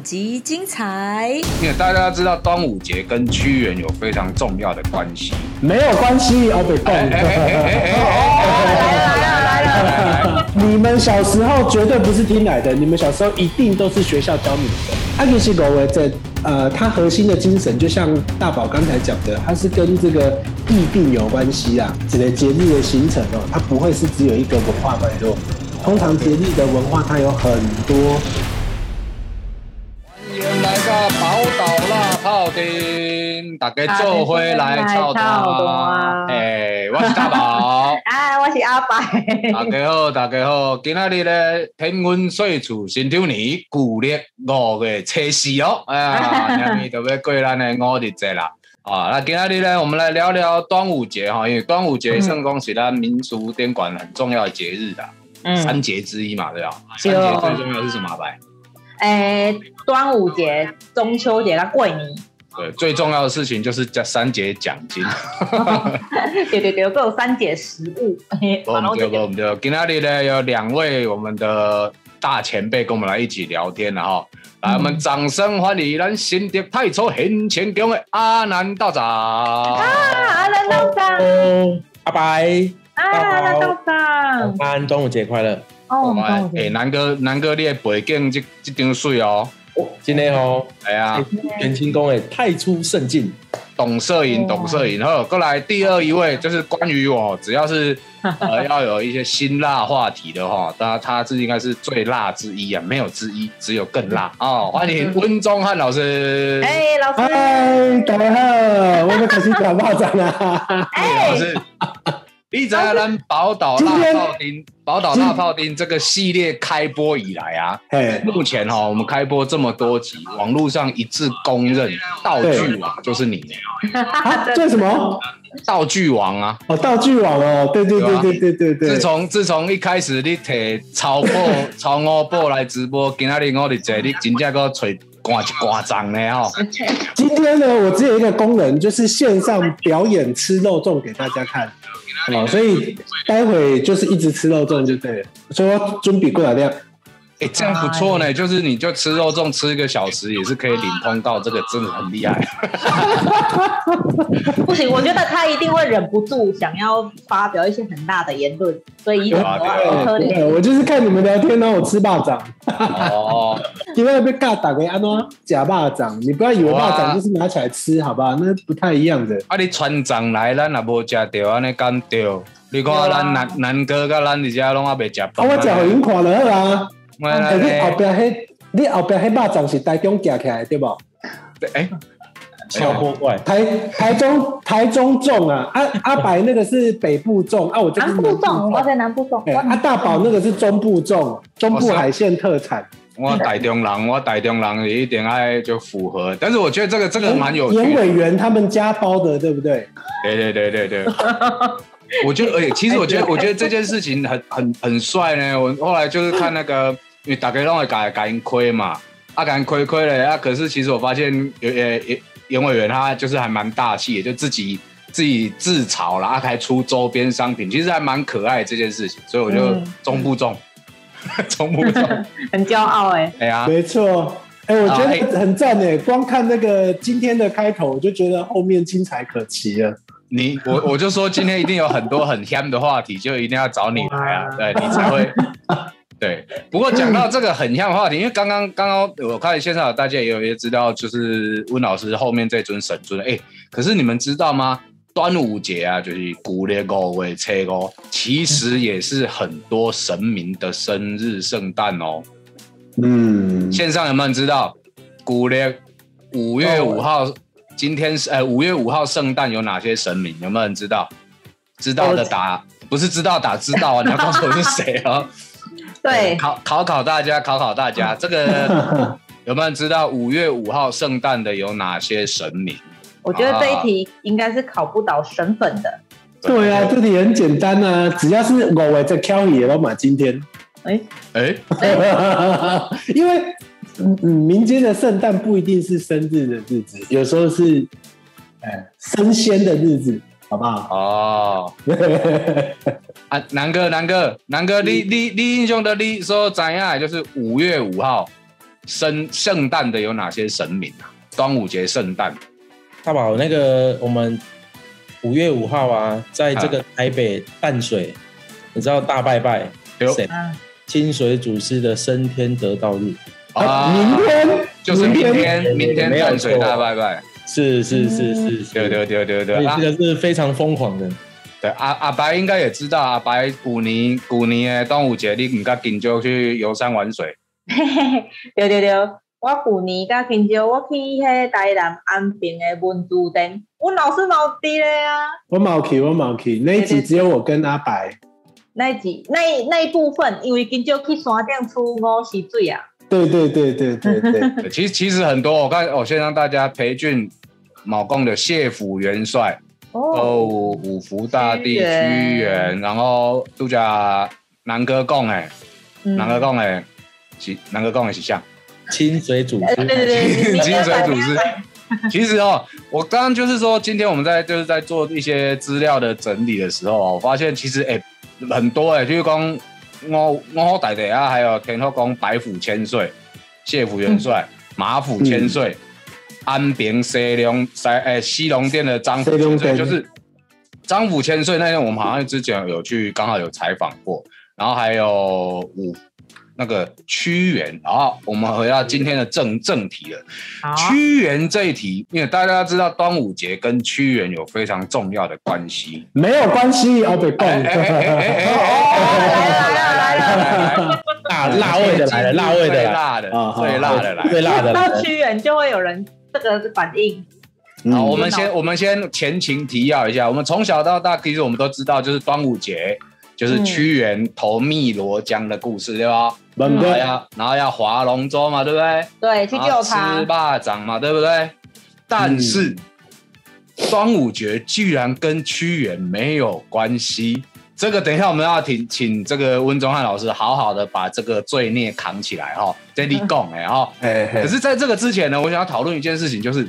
本集精彩。因为大家知道端午节跟屈原有非常重要的关系。没有关系，欧北贡。来了来来！你们小时候绝对不是听来的，你们小时候一定都是学校教你们的。阿克西狗维这呃，它核心的精神就像大宝刚才讲的，它是跟这个疫病有关系啊。这个节日的形成哦，它不会是只有一个文化脉络。通常节日的文化它有很多。岛辣泡丁，大家做回来操蛋。哎，我是大宝。哎，我是阿白。大家好，大家好，今仔日咧天温岁处新周年旧历五月初四哦，哎呀，下面就要过咱的五日节啦。啊，那今仔日呢，我们来聊聊端午节哈，因为端午节算讲是咱民俗典馆很重要的节日的。三节之一嘛，对吧？三节最重要是什么？白？哎，端午节、中秋节、跟过年。对，最重要的事情就是这三节奖金。对 对对，各有三节食物。我们就我们就今天呢有两位我们的大前辈跟我们来一起聊天了哈，来，我们掌声欢迎咱新的太初很前宫的阿南道长。啊，阿南道长，拜拜。啊，道长，安端午节快乐！哦，哎，南哥，南哥，你的背景这这张水哦，今天哦，哎呀，元清宫诶，太出圣境，懂摄影，懂摄影。然后过来第二一位，就是关于我，只要是 呃要有一些辛辣话题的话，他他是应该是最辣之一啊，没有之一，只有更辣。哦。欢迎温宗汉老师，哎，老师，嗨，大家好，我们开始讲巴掌了，哎，老师。你在咱宝岛大炮丁，宝岛大炮丁这个系列开播以来啊，目前哈，我们开播这么多集，网络上一致公认道具王就是你。啊这什么？道具王啊！哦，道具王哦，对对对对对对对。自从自从一开始你提超播超五播来直播，今仔日我哋这你真正个吹挂一挂张的哦。今天呢，我只有一个功能，就是线上表演吃肉粽给大家看。哦，所以待会就是一直吃肉粽就对了。所以要准备过来量，哎，这样不错呢。就是你就吃肉粽吃一个小时，也是可以领通告，这个真的很厉害。不行，我觉得他一定会忍不住想要发表一些很大的言论，所以对，我就是看你们聊天然后我吃霸掌。哦，因为被尬打给安诺假霸掌，你不要以为霸掌就是拿起来吃，好吧？那不太一样的。啊，你船长来，咱也无食到，安尼干掉。你看咱南南哥跟咱这家拢还未食饱。我食好已经看了啊。你后边迄，你后边迄霸掌是台中夹起来对不？对，哎。超破怪，台台中台中种啊，阿阿白那个是北部种啊，我南部种，我在南部种。阿大宝那个是中部种，中部海鲜特产。我台中人，我台中人也一点爱就符合，但是我觉得这个这个蛮有。严委员他们家包的，对不对？对对对对对。我觉得，而且其实我觉得，我觉得这件事情很很很帅呢。我后来就是看那个，因为大家都会改改亏嘛，啊改亏亏了啊，可是其实我发现有也也。严委员他就是还蛮大气，也就自己自己自嘲了，啊还出周边商品，其实还蛮可爱这件事情，所以我就中不中，中不中，很骄傲哎，哎呀，没错，哎，我觉得很赞哎，光看那个今天的开头，我就觉得后面精彩可期了。你我我就说今天一定有很多很 ham 的话题，就一定要找你来啊，对你才会。对，不过讲到这个很像话题，因为刚刚刚刚我看线上大家也有也知道，就是温老师后面这尊神尊，哎，可是你们知道吗？端午节啊，就是古列五为车哦，其实也是很多神明的生日圣诞哦。嗯，线上有没有人知道古列五月五号今天是呃五月五号圣诞有哪些神明？有没有人知道？知道的打，不是知道打知道啊！你要告诉我是谁啊？对，考考考大家，考考大家，这个 有没有人知道五月五号圣诞的有哪些神明？我觉得这一题应该是考不倒神粉的。对啊，这题很简单啊，只要是我位在挑也都买今天。哎哎，因为嗯嗯，民间的圣诞不一定是生日的日子，有时候是哎升仙的日子。好不好？哦，啊，南哥，南哥，南哥，你你你英雄的你说怎样？就是五月五号，圣圣诞的有哪些神明啊？端午节圣诞。大宝，那个我们五月五号啊，在这个台北淡水，你知道大拜拜有。谁？嗯，清水祖师的升天得道日，啊，明天？就是明天，明明天淡水大拜拜，是是是是是，对对对对对。这个是非常疯狂的。对阿阿白应该也知道，阿白古年古年的端午节，你唔甲金州去游山玩水，对对对，我旧年甲金州我去迄台南安平的文殊殿，我老师嘛有伫咧啊。我冇去，我冇去，那一集只有我跟阿白。那一集那一那一部分，因为金州去山顶出五溪水啊，对对对对对对，对 其实其实很多，我看我先让大家培训毛公的谢府元帅。哦，哦，五福大帝屈屈原原，然后杜家南哥讲诶，嗯。南哥讲诶是南哥讲的是像。清水祖呃对对师，对，清水 祖师。其实哦，我刚刚就是说，今天我们在就是在做一些资料的整理的时候哦，我发现其实诶、很多诶、就是讲我我大帝啊，还有天后宫白虎千岁、谢府元帅、马府千岁、安平西龙西诶西龙店的张府千岁，就是张府千岁那天我们好像之前有去刚好有采访过，然后还有五那个屈原，然后我们回到今天的正正题了。屈原这一题，因为大家知道端午节跟屈原有非常重要的关系。没有关系，哦，北哎哎哎哎哎贡。来了来了来了，辣辣味的来了，辣味的最，辣的啊，最辣的来了。最辣的来到。屈原就会有人这个反应，好，嗯我们先我们先前情提要一下，我们从小到大，其实我们都知道，就是端午节，就是屈原投汨罗江的故事，对吧？门哥然后要然后要划龙舟嘛，对不对？对，去救他吃，霸掌嘛，对不对？但是、端午节居然跟屈原没有关系。这个等一下我们要请请这个温宗汉老师好好的把这个罪孽扛起来哈，这里供哎哈。哎可是在这个之前呢，我想要讨论一件事情，就是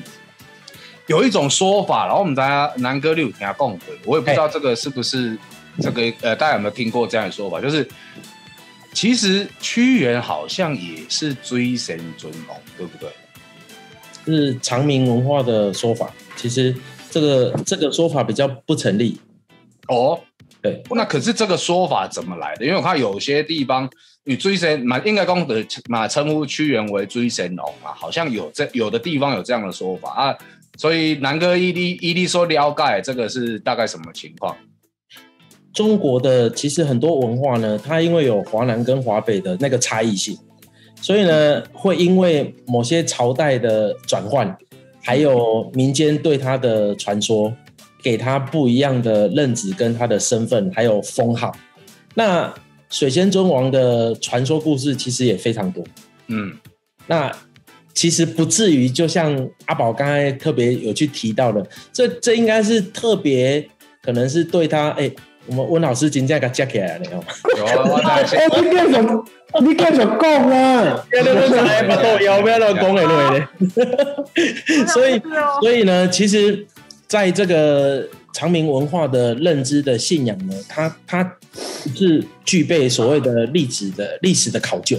有一种说法，然后我们大家南哥六听下共的，我也不知道这个是不是这个呃，大家有没有听过这样的说法？就是其实屈原好像也是追神尊龙，对不对？是长明文化的说法，其实这个这个说法比较不成立。哦，对，那可是这个说法怎么来的？因为我看有些地方，你追神嘛，应该公的嘛称呼屈原为追神龙啊，好像有这有的地方有这样的说法啊。所以南哥伊利伊利说了解这个是大概什么情况？中国的其实很多文化呢，它因为有华南跟华北的那个差异性，所以呢，会因为某些朝代的转换，还有民间对它的传说，给他不一样的认知跟他的身份，还有封号。那水仙尊王的传说故事其实也非常多。嗯，那其实不至于，就像阿宝刚才特别有去提到的，这这应该是特别，可能是对他，哎、我们温老师今天给他加起来了，哦，有啊，我在哎，你继续，你继续讲啊！不要不要乱讲。所以，哦所以呢，其实在这个长明文化的认知的信仰呢，它它是具备所谓的历史的历史的考究。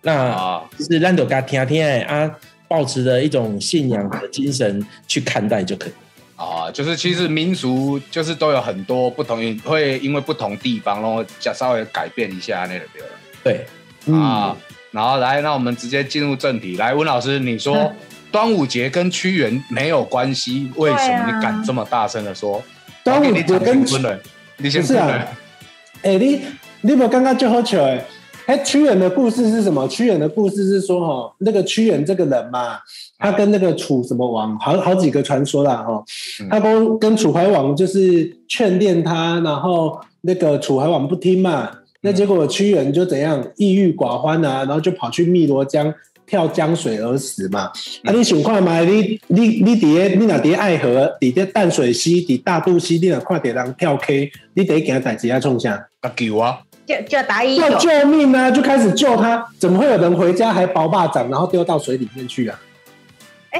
那是让大家听听的啊，保持着一种信仰的精神去看待就可以。啊，就是其实民俗就是都有很多不同，会因为不同地方，然后加稍微改变一下那个对了。对，嗯啊，然后来，那我们直接进入正题。来，温老师，你说嗯 端午节跟屈原没有关系，为什么你敢这么大声的说？端午节跟先分了，你先不是啊。哎、你你有刚刚就好巧哎？哎，屈原的故事是什么？屈原的故事是说，哈，那个屈原这个人嘛，他跟那个楚什么王，好好几个传说啦，哈嗯，他跟跟楚怀王就是劝谏他，然后那个楚怀王不听嘛，那结果屈原就怎样，抑郁寡欢啊，然后就跑去汨罗江跳江水而死嘛。啊，你想看嘛？你你你伫咧，你若伫咧爱河，伫咧淡水溪，伫大肚溪，你若看到人跳 K，你第一件代志要冲啥？啊，救啊！就就打一要，救命啊！就开始救他。怎么会有人回家还包霸掌，然后丢到水里面去啊？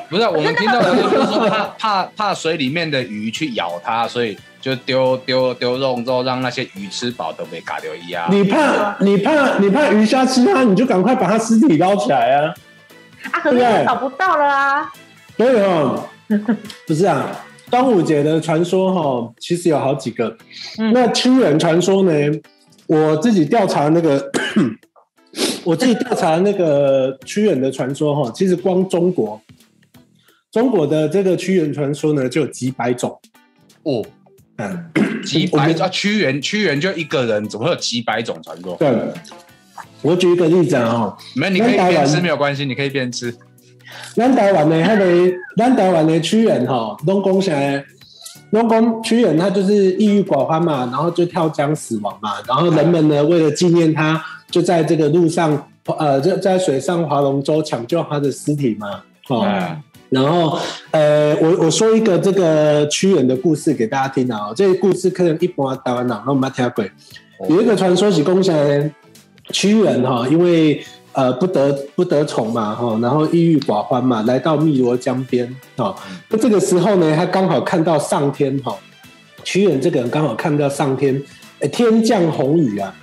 不是，我们听到的就是说怕怕怕水里面的鱼去咬它，所以就丢丢丢肉之后，让那些鱼吃饱都被嘎掉一样。你怕你怕你怕鱼虾吃它，你就赶快把它尸体捞起来啊！啊，可是找不到了啊。所以哦，不是啊，端午节的传说哈，其实有好几个。嗯那屈原传说呢，我自己调查那个，我自己调查那个屈原的传说哈，其实光中国，中国的这个屈原传说呢，就有几百种。哦，嗯，几百啊，屈原屈原就一个人，怎么会有几百种传说？对。我举一个例子啊，哦，没，你可以边吃没有关系，你可以边吃。咱台湾的那个，咱台湾的屈原哈，拢讲啥？拢讲屈原他就是抑郁寡欢嘛，然后就跳江死亡嘛，然后人们呢为了纪念他，就在这个路上，呃，就在水上划龙舟抢救他的尸体嘛，哦，嗯然后呃，我我说一个这个屈原的故事给大家听啊、哦，这个故事可能一般台湾人都没听过，有一个传说是讲啥呢？屈原哈，因为呃不得不得宠嘛哈，然后抑郁寡欢嘛，来到汨罗江边哈。那这个时候呢，他刚好看到上天哈，屈原这个人刚好看到上天，呃天降红雨啊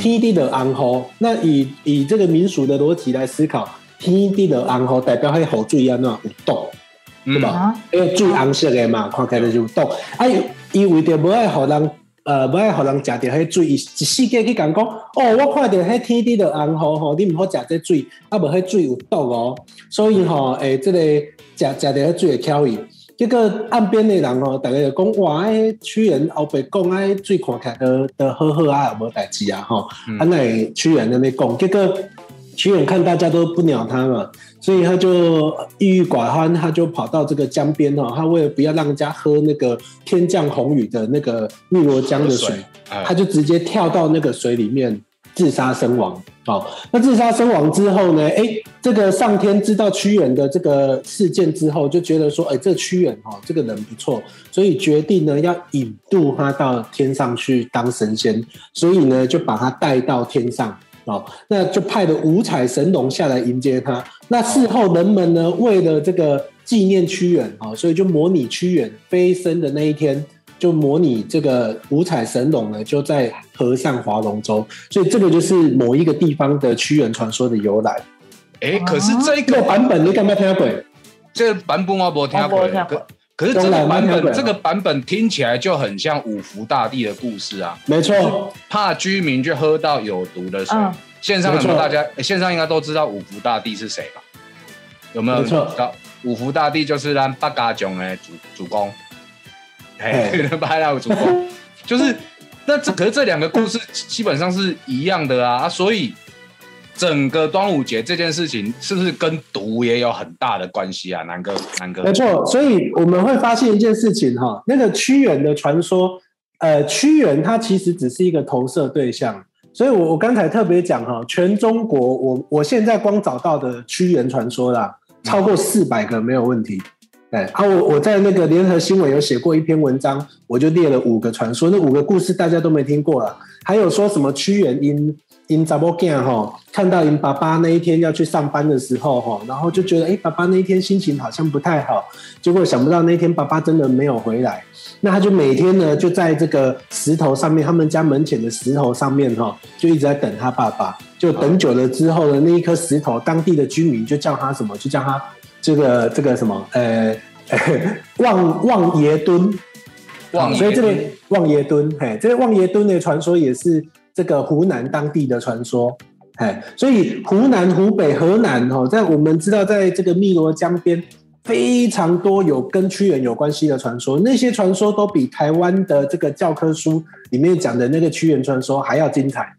，T D 的安好。那以以这个民俗的逻辑来思考，天地的红河代表迄雨水安怎有毒，对吧？啊，因为水红色的嘛，看起来就有毒。啊，伊为着无爱互人，呃，无爱互人食着迄水，伊一世界去讲讲，哦，我看着迄天地的红河吼，你毋好食这水，啊，无迄水有毒哦。所以吼，诶、这个食食着迄水会翘伊。结果岸边的人吼，大家就讲哇，迄屈原后壁讲啊，迄水看起来都都好好啊，无代志啊，吼。嗯啊，那屈原安尼讲，结果屈原看大家都不鸟他嘛，所以他就郁郁寡欢，他就跑到这个江边哦，他为了不要让人家喝那个天降红雨的那个汨罗江的水，哎他就直接跳到那个水里面自杀身亡。哦，那自杀身亡之后呢？哎，这个上天知道屈原的这个事件之后，就觉得说，哎，这屈原哦，这个人不错，所以决定呢要引渡他到天上去当神仙，所以呢就把他带到天上。哦，那就派了五彩神龙下来迎接他。那事后人们呢，为了这个纪念屈原啊、哦，所以就模拟屈原飞升的那一天，就模拟这个五彩神龙呢，就在河上划龙舟。所以这个就是某一个地方的屈原传说的由来。哎，可是这一个个版本你敢不敢听过？这个版本我没听过我没听，过可可是这个版本这个版本听起来就很像五福大帝的故事啊，没错，怕居民去喝到有毒的水嗯。线上有没有大家？诶线上应该都知道五福大帝是谁吧？有没有错知道？五福大帝就是咱八嘎囧的主主公，哎，八家主公就是那这可是这两个故事基本上是一样的啊，啊所以整个端午节这件事情是不是跟毒也有很大的关系啊？南哥，南哥没，错。所以我们会发现一件事情哈，那个屈原的传说，呃，屈原他其实只是一个投射对象。所以我我刚才特别讲哈，全中国我我现在光找到的屈原传说啦，超过四百个没有问题。对，啊，我我在那个联合新闻有写过一篇文章，我就列了五个传说，那五个故事大家都没听过了。还有说什么屈原因因查某囝哈，看到因爸爸那一天要去上班的时候哈，然后就觉得哎、诶爸爸那一天心情好像不太好，结果想不到那天爸爸真的没有回来，那他就每天呢就在这个石头上面，他们家门前的石头上面哈，就一直在等他爸爸。就等久了之后呢，那一颗石头，当地的居民就叫他什么？就叫他这个这个什么？呃，望望爷墩。望爷所以这个墩望爷墩，嘿，这个望爷墩的传说也是这个湖南当地的传说，哎，所以湖南、湖北、河南哦，在我们知道，在这个汨罗江边非常多有跟屈原有关系的传说，那些传说都比台湾的这个教科书里面讲的那个屈原传说还要精彩，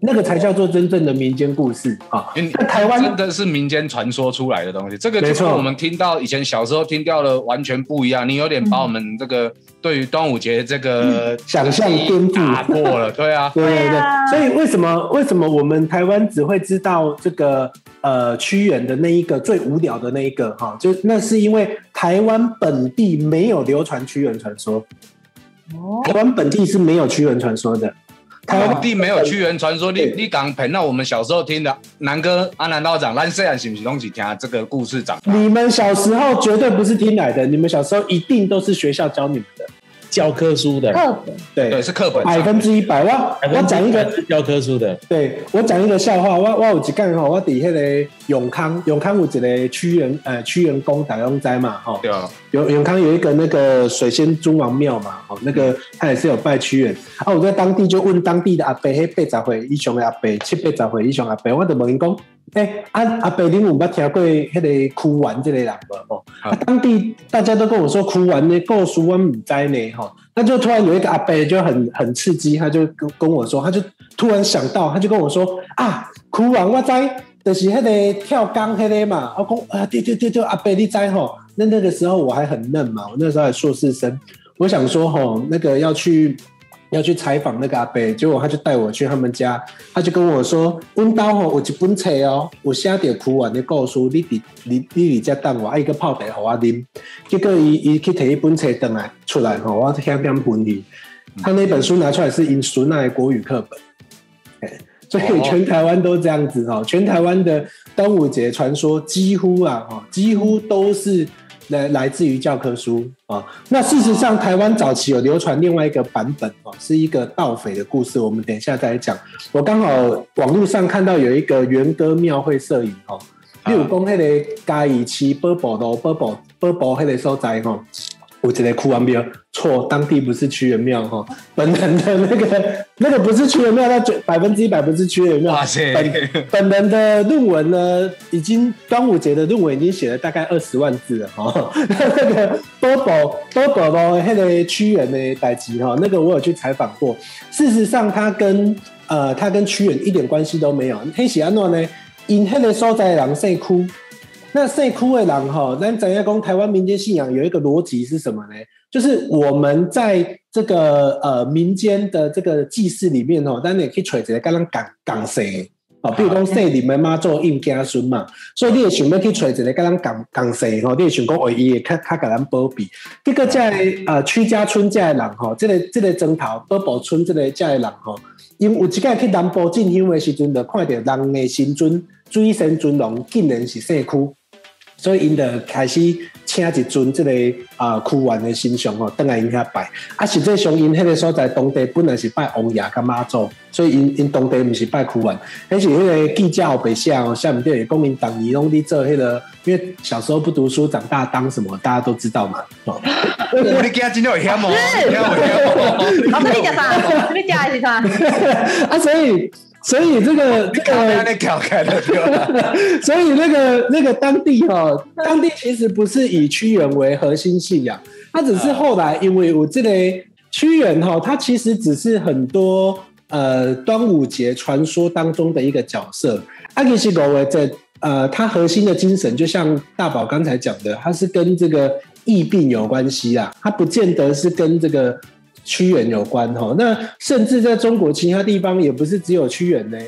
那个才叫做真正的民间故事啊！因为台湾真的是民间传说出来的东西，这个就没错。跟我们听到以前小时候听到的完全不一样。你有点把我们这个对于端午节这个想象颠覆打破了，对啊，对对对对啊，所以为什么为什么我们台湾只会知道这个呃屈原的那一个最无聊的那一个哈，就那是因为台湾本地没有流传屈原传说，哦，台湾本地是没有屈原传说的，台湾本地没有屈原传说，你你讲陪那我们小时候听的南哥阿南道长，咱虽然是不是东西听这个故事长？你们小时候绝对不是听来的，你们小时候一定都是学校教你们的。教科书的，课本对对，是课本百分之一百。我我讲一个，教科书的，对我讲一个笑话。我我有一干吼，我底下的永康，永康有一个屈原呃屈原宫大家知嘛吼。对啊，永永康有一个那个水仙尊王庙嘛，哦，那个他也是有拜屈原。啊，我在当地就问当地的阿伯，迄八十岁以上的阿伯，七八十岁以上阿伯，我就问伊讲，诶、啊阿伯，你有捌听过迄个哭完这个人无？吼、啊，当地大家都跟我说哭完呢，告诉我唔知呢，吼、那就突然有一个阿伯就很很刺激，他就跟跟我说，他就突然想到，他就跟我说啊，哭完我知。就是迄个跳钢迄个嘛，我讲啊，对对对对，阿伯你知吼？那那个时候我还很嫩嘛，我那时候还硕士生，我想说吼，那个要去要去采访那个阿伯，结果他就带我去他们家，他就跟我说，阮兜吼有一本册哦，有写着哭完的故事，你伫你你伫遮等我，啊一个泡茶互我啉，结果伊伊去摕一本册等来出来吼，我点点分离，他那本书拿出来是因孙奈国语课本。所以全台湾都这样子哦，全台湾的端午节传说几乎啊，哦，几乎都是来来自于教科书啊。那事实上，台湾早期有流传另外一个版本哦，是一个盗匪的故事，我们等一下再来讲。我刚好网络上看到有一个元歌庙会摄影哦，例如讲迄个嘉义市宝宝路宝宝宝宝迄个所在吼。我直接哭完庙，错，当地不是屈原庙哈，本人的那个那个不是屈原庙，那百分之一百不是屈原庙。哇塞！本本人的论文呢，已经端午节的论文已经写了大概二十万字了哈。那个波波波波咯，那个屈原的代集哈，那个我有去采访过。事实上，他跟呃他跟屈原一点关系都没有。黑喜安诺呢，因那个所在人姓哭。那社哭的人哈，咱怎样讲？台湾民间信仰有一个逻辑是什么呢？就是我们在这个呃民间的这个祭祀里面哦，咱也可以揣一个刚刚讲讲谁哦，比如讲说你们妈做印家孙嘛，所以你也想要去揣一个刚刚讲讲谁吼，你也想讲唯一较较甲咱保庇。这个在呃屈家村这的人吼，这个这个征讨宝宝村这个这的人吼，因为有一届去南部进香的时阵，就看到人的神尊水神尊龙竟然是社哭。所以因就开始请一尊这个啊屈原的神像哦，登来因遐拜。啊，实际上因迄个所在当地本来是拜王爷甲妈祖，所以因因当地毋是拜屈原。而且迄个记者后白写哦，下面对讲因当年拢伫做迄个，因为小时候不读书，长大当什么，大家都知道嘛。哦，我 你今真有险哦，今有险老师你食啥？你食的是啥？啊，所以。所以这个这个，所以那个那个当地哈，当地其实不是以屈原为核心信仰，他只是后来因为我这个屈原哈，他其实只是很多呃端午节传说当中的一个角色。阿基西罗维在呃，他核心的精神就像大宝刚才讲的，他是跟这个疫病有关系啊，他不见得是跟这个。屈原有关哈，那甚至在中国其他地方也不是只有屈原呢，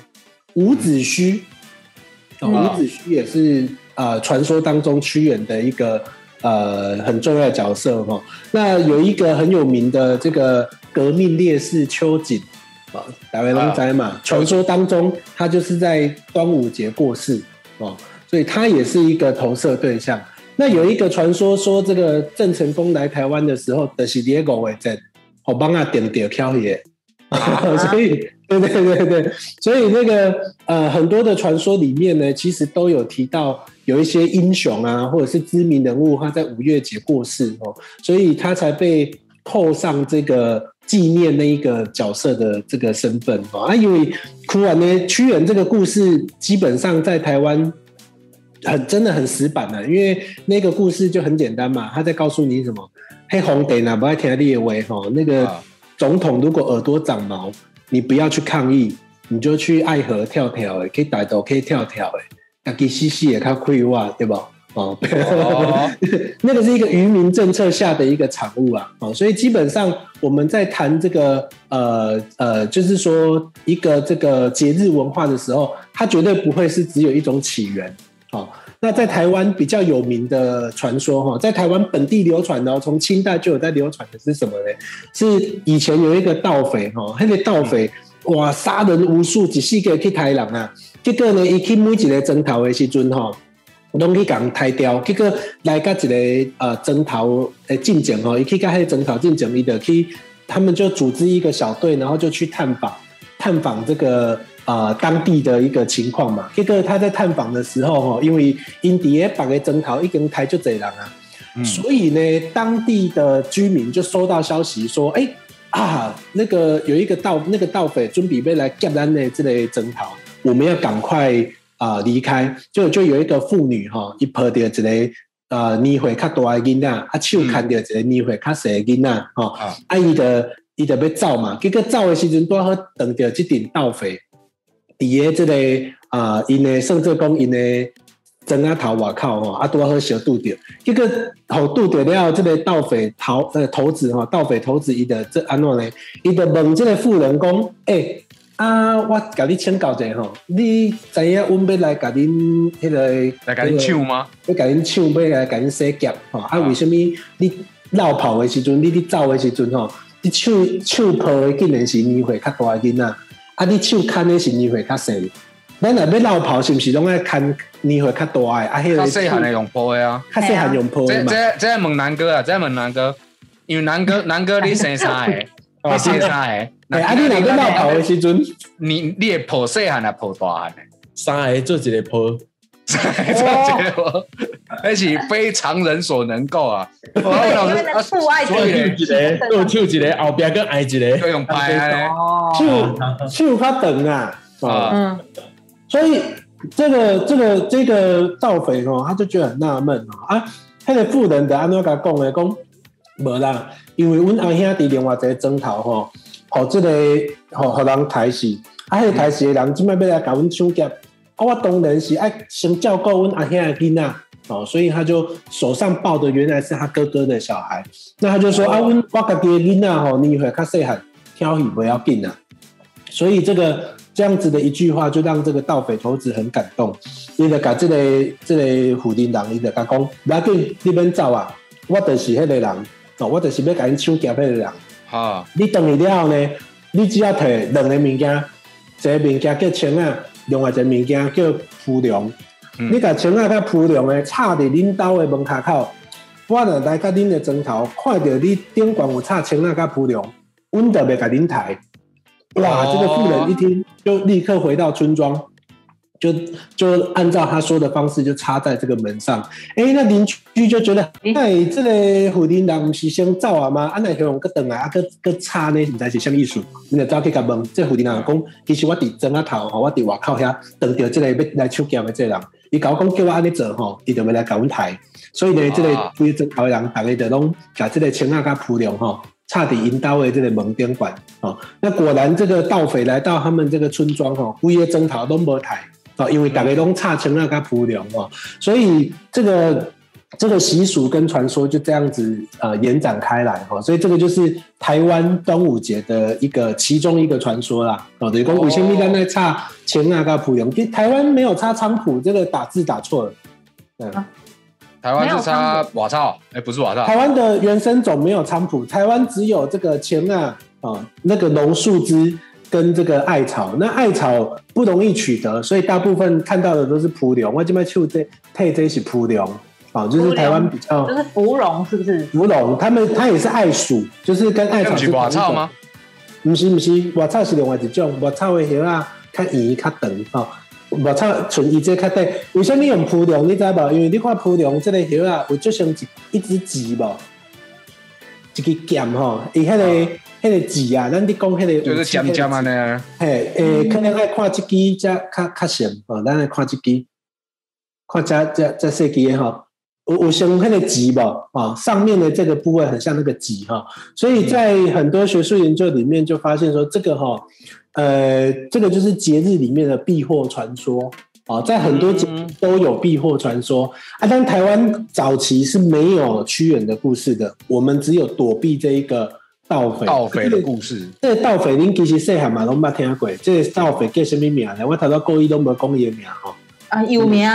伍子胥，伍子胥也是呃传说当中屈原的一个呃很重要的角色哈。那有一个很有名的这个革命烈士秋瑾啊，大卫龙斋嘛，传说当中他就是在端午节过世哦，所以他也是一个投射对象。那有一个传说说，这个郑成功来台湾的时候的是第二个为证。我帮他点点挑也，所以对对对对，所以那个呃很多的传说里面呢，其实都有提到有一些英雄啊，或者是知名人物，他在五月节过世哦，所以他才被扣上这个纪念那一个角色的这个身份哦。啊，因为哭完呢，屈原这个故事基本上在台湾很真的很死板的，因为那个故事就很简单嘛，他在告诉你什么。黑红点啊，不爱听列为哈。那个总统如果耳朵长毛，你不要去抗议，你就去爱河跳跳，诶，可以逮到，可以跳跳，哎，那给西西也靠亏哇，对吧？哦，那个是一个渔民政策下的一个产物啊，哦，所以基本上我们在谈这个呃呃，就是说一个这个节日文化的时候，它绝对不会是只有一种起源，哦。那在台湾比较有名的传说哈，在台湾本地流传的，从清代就有在流传的是什么呢？是以前有一个盗匪哈，那个盗匪哇杀人无数，只是个去台人啊。结果呢，一去每一个征讨的时阵哈，拢去共抬掉，结果来甲一个呃征讨诶进前吼，伊去甲迄个征讨进前，伊就去，他们就组织一个小队，然后就去探访探访这个呃当地的一个情况嘛。这个他在探访的时候吼，因为因伫诶别个征讨一根台就这人啊，所以呢，当地的居民就收到消息说，哎、啊，那个有一个盗那个盗匪准备要来劫咱的这类征讨，我们要赶快啊、离开。就就有一个妇女哈，伊抱着一个呃年岁较大的囡仔，啊手牵着一个年岁较细的囡仔吼，啊。啊伊的伊的要走嘛，结果走的时阵拄好等着即顶盗匪，伫个即个啊因诶甚至讲因诶针啊头外口吼，啊拄好小拄着，结果吼拄着了，即个盗匪头呃头子吼，盗匪头子伊的这安怎呢？伊就问即个妇人讲，诶、啊，我甲你请教者吼，你知影阮要来甲恁迄个来甲恁抢吗？要甲恁抢，要来甲恁洗劫吼，啊，为什物你绕跑的时阵，你你走的时阵吼，你手手抱的竟然是年岁较大的囡仔，啊，你手牵的是年岁较细。咱若要老跑，是毋是拢爱牵年岁较大的？啊，迄、较个细汉的用抱的啊。较细汉用抱的嘛。这这这问南哥啊，这问南哥，因为南哥 南哥你生啥个？你生啥个？哎，啊，你若要老跑的时阵，你你会抱细汉啊，抱大汉的？三个做一个坡，这结果，那是非常人所能够啊！我老因为那个父爱所以子跳一个，又跳一个，后边跟挨一个，要用拍啊！哦，手手较长啊，哦，啊。嗯，所以这个这个这个盗匪哦，他就觉得很纳闷哦。啊，那个妇人的安怎甲讲的讲，无啦，因为阮阿兄伫另外一个征讨吼，互这个互互人抬死，啊，迄个抬死的人即摆要来甲阮抢劫，啊，我当然是爱先照顾阮阿兄的囡仔。哦，所以他就手上抱的原来是他哥哥的小孩，那他就说、啊，阮我家己的囡仔吼，年会较细汉，挑戏不要紧啊。所以这个这样子的一句话，就让这个盗匪头子很感动。伊就甲这个这个虎丁人，伊就甲讲：，不要紧，你免走啊，我就是迄个人，哦，我就是要甲你抢劫迄个人。哈，你等去了后呢，你只要摕两个物件，一个物件叫枪啊，另外一个物件叫浮梁。嗯你甲枪啊甲铺凉的插伫恁兜的门骹口，我著来甲恁的砖头，看到你顶管有插枪啊甲铺凉，阮就袂甲恁抬。哇！哦这个妇人一听，就立刻回到村庄，就就按照他说的方式，就插在这个门上。哎、那邻居就觉得，哎、这个虎林人不是先走啊吗？啊，那向个等来啊，个个插呢，唔知是什么意思？你就走去甲问，这虎林人讲，其实我伫庄仔头吼，我伫外口遐等到这个要来抢劫的这个人，伊甲我讲叫我安尼做吼，伊就要来甲阮抬。所以呢，这个啊规庄头的人，大家就拢甲这个青啊甲铺梁吼。差点引刀的这个门边管哦，那果然这个盗匪来到他们这个村庄哦，规个征讨都无抬哦，因为大家都差枪啊甲铺梁哦，所以这个这个习俗跟传说就这样子呃延展开来哦，所以这个就是台湾端午节的一个其中一个传说啦哦，等于讲五千米在那差枪啊甲铺梁，其实台湾没有差菖蒲，这个打字打错了。嗯，台湾是插瓦草，哎，不是瓦草，台湾的原生种没有菖蒲，台湾只有这个钱啊啊那个榕树枝跟这个艾草。那艾草不容易取得，所以大部分看到的都是蒲龙。我这边就这配这是蒲龙啊，就是台湾比较就是芙蓉，是不是？芙蓉，他们它也是艾属，就是跟艾草是瓦草吗？不是不是，我草是另外一种，我草的叶啊较圆较长吼。木草纯伊这较短，为什么用蒲龙？你知无？因为你看蒲龙这个叶啊，有就像一一支枝无，一支剑吼，伊迄、个迄、个枝啊，咱伫讲迄个就是尖尖啊那样。嘿，诶、可能爱看即支才较较像吼，咱来看即支，看这这这细支的吼，有有像迄个棘无？啊，上面的这个部位很像那个棘哈，所以在很多学术研究里面就发现说，这个哈，呃，这个就是节日里面的避祸传说。啊，在很多节日都有避祸传说。啊，但台湾早期是没有屈原的故事的，我们只有躲避这一个盗匪，盗匪的故事，这盗匪恁其实细汉嘛拢捌听过，这盗匪叫什么名呢？我头拄故意都无讲伊的名吼，啊，有名，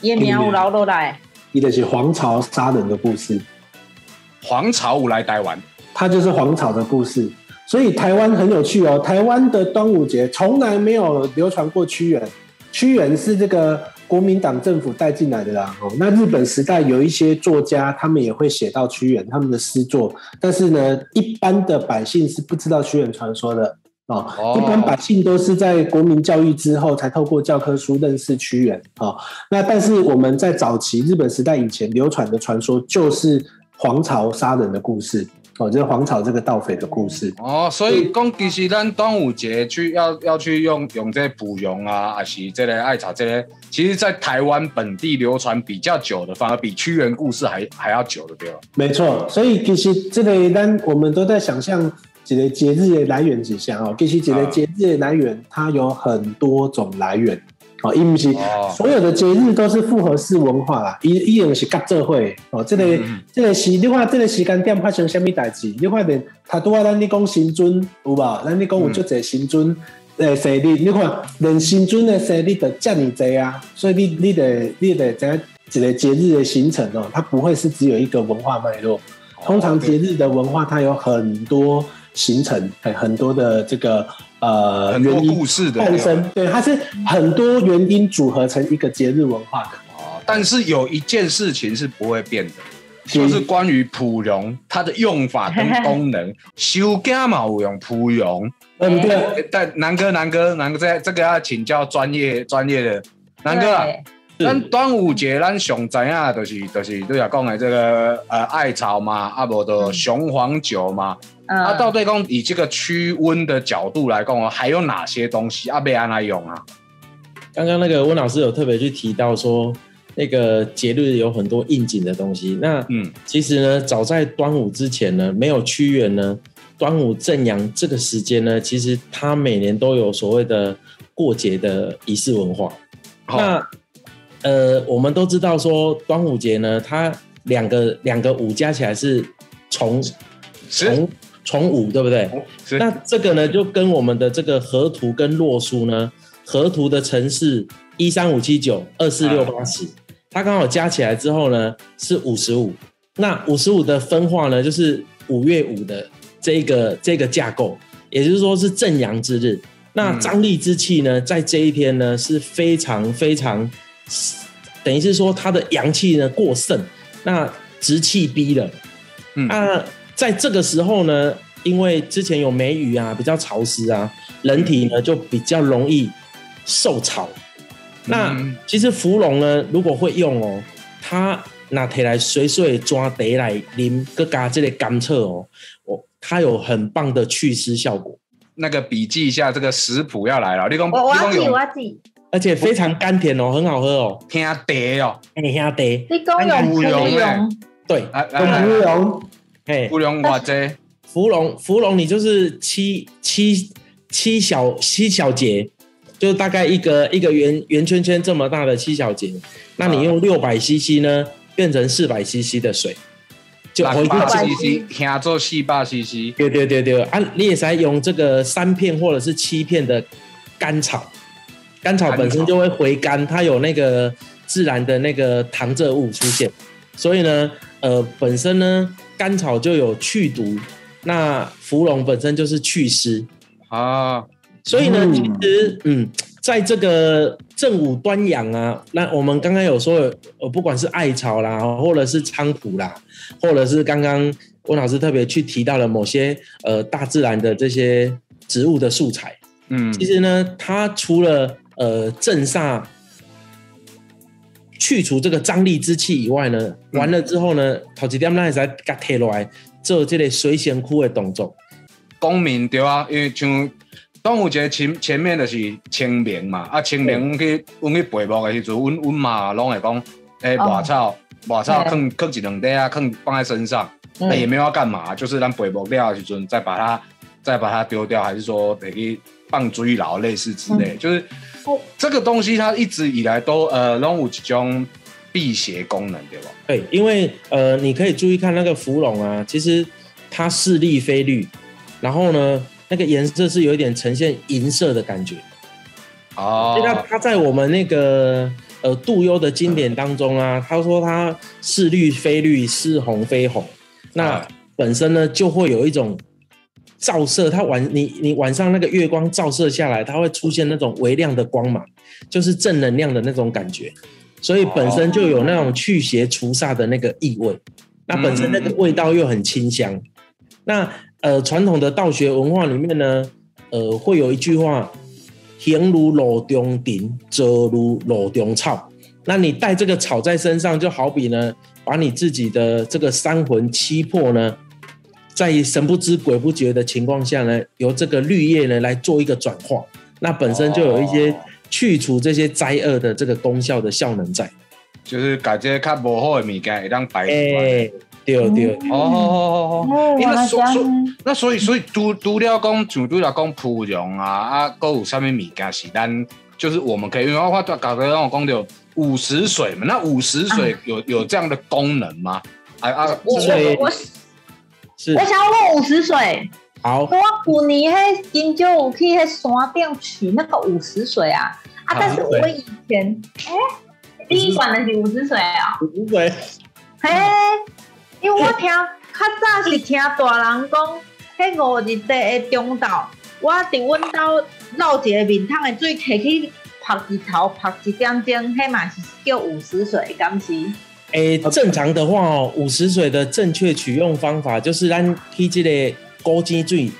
伊的名有留落来。伊就是黄巢杀人的故事，黄巢五来台湾，它就是黄巢的故事。所以台湾很有趣哦，台湾的端午节从来没有流传过屈原，屈原是这个国民党政府带进来的啦。哦，那日本时代有一些作家，他们也会写到屈原他们的诗作，但是呢，一般的百姓是不知道屈原传说的。哦，一般百姓都是在国民教育之后，才透过教科书认识屈原。哦，那但是我们在早期日本时代以前流传的传说，就是黄巢杀人的故事。哦，就是黄草这个盗匪的故事。哦，所以讲其实咱端午节去要要去用用这蒲蓉啊，还是这类艾草这类，其实，在台湾本地流传比较久的，反而比屈原故事还还要久的，对吧？没错，所以其实这类咱我们都在想象。几个节日的来源之下哦，其实几个节日的来源，它有很多种来源哦，因为是所有的节日都是复合式文化啦，一一样是合作会哦。这个这个时你看即个时间点发生什么代志？你看连他拄啊咱你讲新尊有无？咱你讲有足侪新尊诶生日，你看连新尊的生日都这么多啊，所以你你得你得在一个节日的形成哦，它不会是只有一个文化脉络。通常节日的文化它有很多。形成很很多的这个呃很多故事的诞生，对，它是很多原因组合成一个节日文化的。哦，但是有一件事情是不会变的，就是关于蒲蓉它的用法跟功能。修家嘛有用蒲蓉，嗯对。但南哥南哥南哥在这个要请教专业专业的南哥啊。咱端午节咱上知影就是就是都要讲的这个呃艾草嘛，啊无的雄黄酒嘛。啊，到底讲以这个驱温的角度来讲哦，还有哪些东西啊被安来用啊？刚刚那个温老师有特别去提到说，那个节日有很多应景的东西。那嗯，其实呢，早在端午之前呢，没有屈原呢，端午正阳这个时间呢，其实它每年都有所谓的过节的仪式文化。那呃，我们都知道说端午节呢，它两个两个五加起来是重重。重五对不对？那这个呢，就跟我们的这个河图跟洛书呢，河图的城市一三五七九二四六八十，它刚好加起来之后呢是五十五。那五十五的分化呢，就是五月五的这个这个架构，也就是说是正阳之日。那张力之气呢，在这一天呢是非常非常，等于是说它的阳气呢过盛，那直气逼了。嗯啊。在这个时候呢，因为之前有梅雨啊，比较潮湿啊，人体呢就比较容易受潮。那其实芙蓉呢，如果会用哦，它拿起来水水抓得来淋，个加这类甘蔗哦，我它有很棒的祛湿效果。那个笔记一下，这个食谱要来了。你讲，我我记，我记。而且非常甘甜哦，很好喝哦，听得哦，哎，听得。你讲用芙蓉，对，用芙蓉。嘿，芙蓉或者芙蓉，芙蓉你就是七七七小七小节，就大概一个一个圆圆圈圈这么大的七小节，那你用六百 CC 呢，变成四百 CC 的水，就回八 CC，听做四百 CC，对对对对，啊，你也可以用这个三片或者是七片的甘草，甘草。本身就会回甘，它有那个自然的那个糖蔗物出现，所以呢，呃，本身呢。甘草就有去毒，那芙蓉本身就是祛湿啊，所以呢，其实嗯，在这个正午端阳啊，那我们刚刚有说，呃，不管是艾草啦，或者是菖蒲啦，或者是刚刚温老师特别去提到了某些呃大自然的这些植物的素材，嗯，其实呢，它除了呃镇煞。去除这个张力之气以外呢，完了之后呢，头几点咱会使甲摕落来做这个水仙枯的动作。公民对啊，因为像端午节前前面的是清明嘛，啊清明阮去阮去陪墓的时阵，阮阮嘛拢会讲，诶，抹草抹草，放放一两袋啊，放放在身上，那也没有要干嘛，就是咱陪墓掉的时阵再把它再把它丢掉，还是说得去放追牢类似之类，就是。这个东西它一直以来都呃，拢有一种辟邪功能，对吧？对，因为呃，你可以注意看那个芙蓉啊，其实它是绿非绿，然后呢，那个颜色是有一点呈现银色的感觉。哦，那它在我们那个呃杜幽的经典当中啊，他说它是绿非绿，是红非红，那本身呢就会有一种照射，它晚你你晚上那个月光照射下来，它会出现那种微亮的光芒，就是正能量的那种感觉，所以本身就有那种去邪除煞的那个意味。那本身那个味道又很清香。那呃，传统的道学文化里面呢，呃，会有一句话：行如路中顶，走如路中草。那你带这个草在身上，就好比呢，把你自己的这个三魂七魄呢，在神不知鬼不觉的情况下呢，由这个绿叶呢来做一个转化，那本身就有一些去除这些灾厄的这个功效的效能在。就是感觉较无好的物件一当白哎，对对，哦哦哦哦，哦，因为原来这样所所那所以所以除除了讲像除了讲芙蓉啊啊，还有啥物物件是咱就是我们可以，因为我我搞得让我讲到五十水嘛，那五十水有有这样的功能吗？啊啊，我所以我我是我想要问五十水，好。我旧年迄金州有去迄山顶取那个五十水啊啊！但是我以前哎，第一管的是五十水啊，五十水，嘿，因为我听较早是听大人讲，迄五日地的中昼，我伫阮兜捞一个面桶的水摕去泡一头，泡一点钟，迄嘛是叫五十水，敢是？诶，正常的话哦，五十水的正确取用方法就是咱去这个高基水，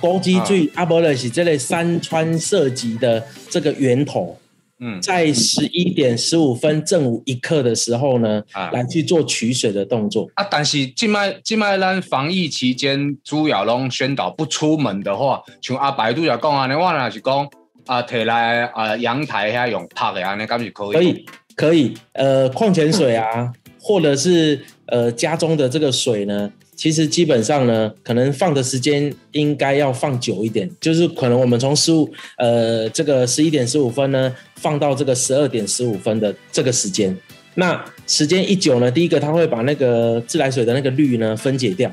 高基水啊，不就是这类山川涉及的这个源头，嗯。在十一点十五分正午一刻的时候呢，啊。来去做取水的动作。啊，但是今麦今麦咱防疫期间，主要拢宣导不出门的话，像阿白拄则讲安尼，我若是讲啊，摕来啊阳台遐用拍的安尼，敢是可以？可以，可以，呃，矿泉水啊，或者是呃家中的这个水呢，其实基本上呢，可能放的时间应该要放久一点，就是可能我们从十五呃这个十一点十五分呢，放到这个十二点十五分的这个时间。那时间一久呢，第一个它会把那个自来水的那个氯呢分解掉，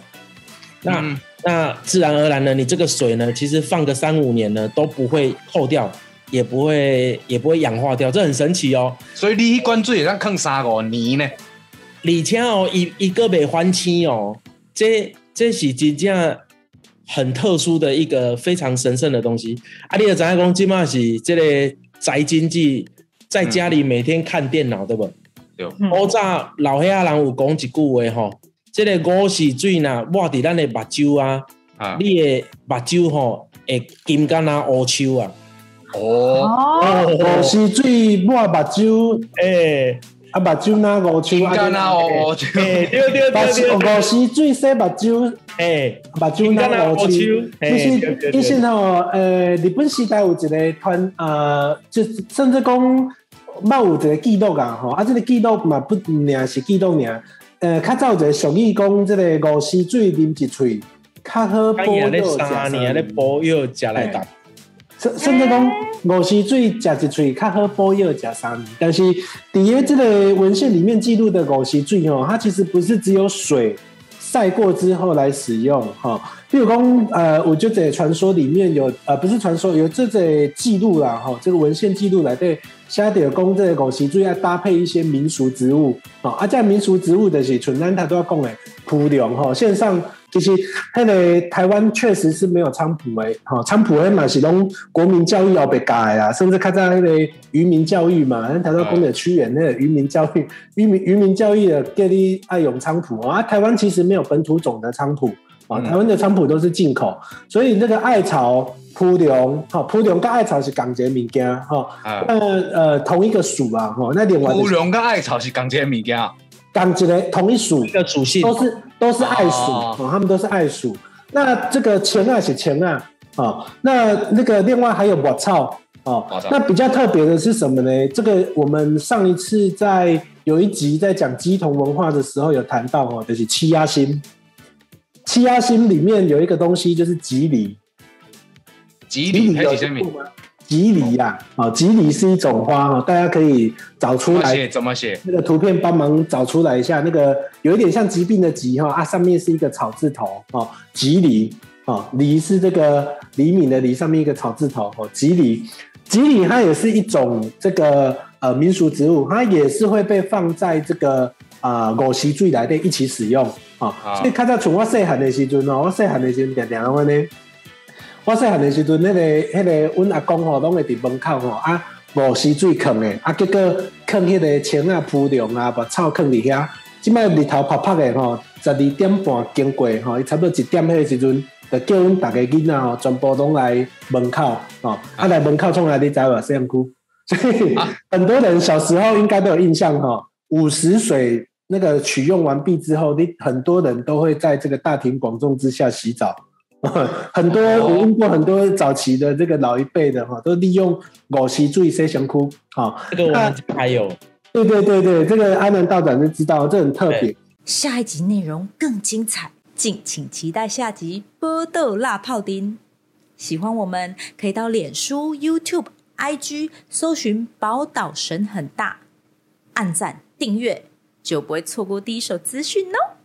那、嗯。那自然而然呢，你这个水呢，其实放个三五年呢都不会透掉，也不会也不会氧化掉，这很神奇哦。所以你一罐水会当坑三五年呢？而且哦，一一个被翻青哦，这这是真正很特殊的一个非常神圣的东西。啊，你就知影讲，即马是这个宅经济，在家里每天看电脑，对不？对，古早老岁仔人有讲一句话吼，这个五是水呐，抹伫咱的目睭啊，啊，你的目睭吼会金敢若乌秋啊。哦，哦，五时水抹目睭，诶、啊目睭哪五金手，干啊，哦，诶、对对目对对，五时水洗目睭，诶、目睭哪五手。其嘿实对对对其实吼，呃，日本时代有一个团，呃，就甚至讲，捌有一个记录啊，吼，啊，这个记录嘛不尔是记录尔，呃，较早有一个俗语讲，这个五时水啉一喙，较好保今年咧佑食三年咧保佑食来打。甚甚至讲五时水食一喙较好保佑食三年，但是底下这个文献里面记录的五时水哦，它其实不是只有水晒过之后来使用哈。比如讲呃，我就在传说里面有呃，不是传说有这个记录啦哈，这个文献记录来对。下底讲这个五时水要搭配一些民俗植物哦，啊，这民俗植物的是纯咱他都要讲的蒲龙哈，线上其实那个台湾确实是没有菖蒲诶，哈，菖蒲诶嘛是拢国民教育要被改啊，甚至看在那个渔民教育嘛，咱台湾讲的屈原那个渔民教育，渔民渔民教育的叫你爱用菖蒲啊，台湾其实没有本土种的菖蒲啊，台湾的菖蒲都是进口，所以那个艾草、蒲龙，哈，蒲龙跟艾草是港节物件哈，啊，那呃同一个属啊，哈，那另外乌龙跟艾草是港这物件啊，港一个同一属一，个属性。都是都是爱鼠哦哦，他们都是爱鼠。那这个钱啊是钱啊，哦，那那个另外还有我操哦，那比较特别的是什么呢？这个我们上一次在有一集在讲鸡同文化的时候有谈到哦，就是七压心。七压心里面有一个东西就是吉利，吉利还有是什么？听过吗？吉梨呀，啊，吉梨是一种花哈，大家可以找出来怎么写？怎么写？那个图片帮忙找出来一下，那个有一点像疾病的疾哈啊，上面是一个草字头哦，吉梨哦，梨是这个李敏的梨，上面一个草字头哦，吉梨，吉梨它也是一种这个呃民俗植物，它也是会被放在这个啊五溪水内底一起使用哦。所以看到从我细汉的时阵哦，我细汉的时阵常常拢安尼。我细汉的时阵，迄个、迄个，阮阿公吼，拢会伫门口吼啊，五溪水坑的，啊，结果坑迄个青啊、铺凉啊，把草坑伫遐。即摆日头晒晒的吼，十二点半经过吼，伊差不多一点迄个时阵，就叫阮逐个囡仔吼，全部拢来门口哦，啊来门口创来你知无？摄像区。所以很多人小时候应该都有印象哈，五十水那个取用完毕之后，你很多人都会在这个大庭广众之下洗澡。很多我问过很多早期的这个老一辈的哈，都利用五溪水洗身躯。好，这个我们还有。对对对对，这个阿南道长就知道，这很特别。下一集内容更精彩，敬请期待下集《波豆辣泡丁》。喜欢我们可以到脸书、YouTube。IG 搜寻宝岛神很大，按赞订阅就不会错过第一手资讯哦。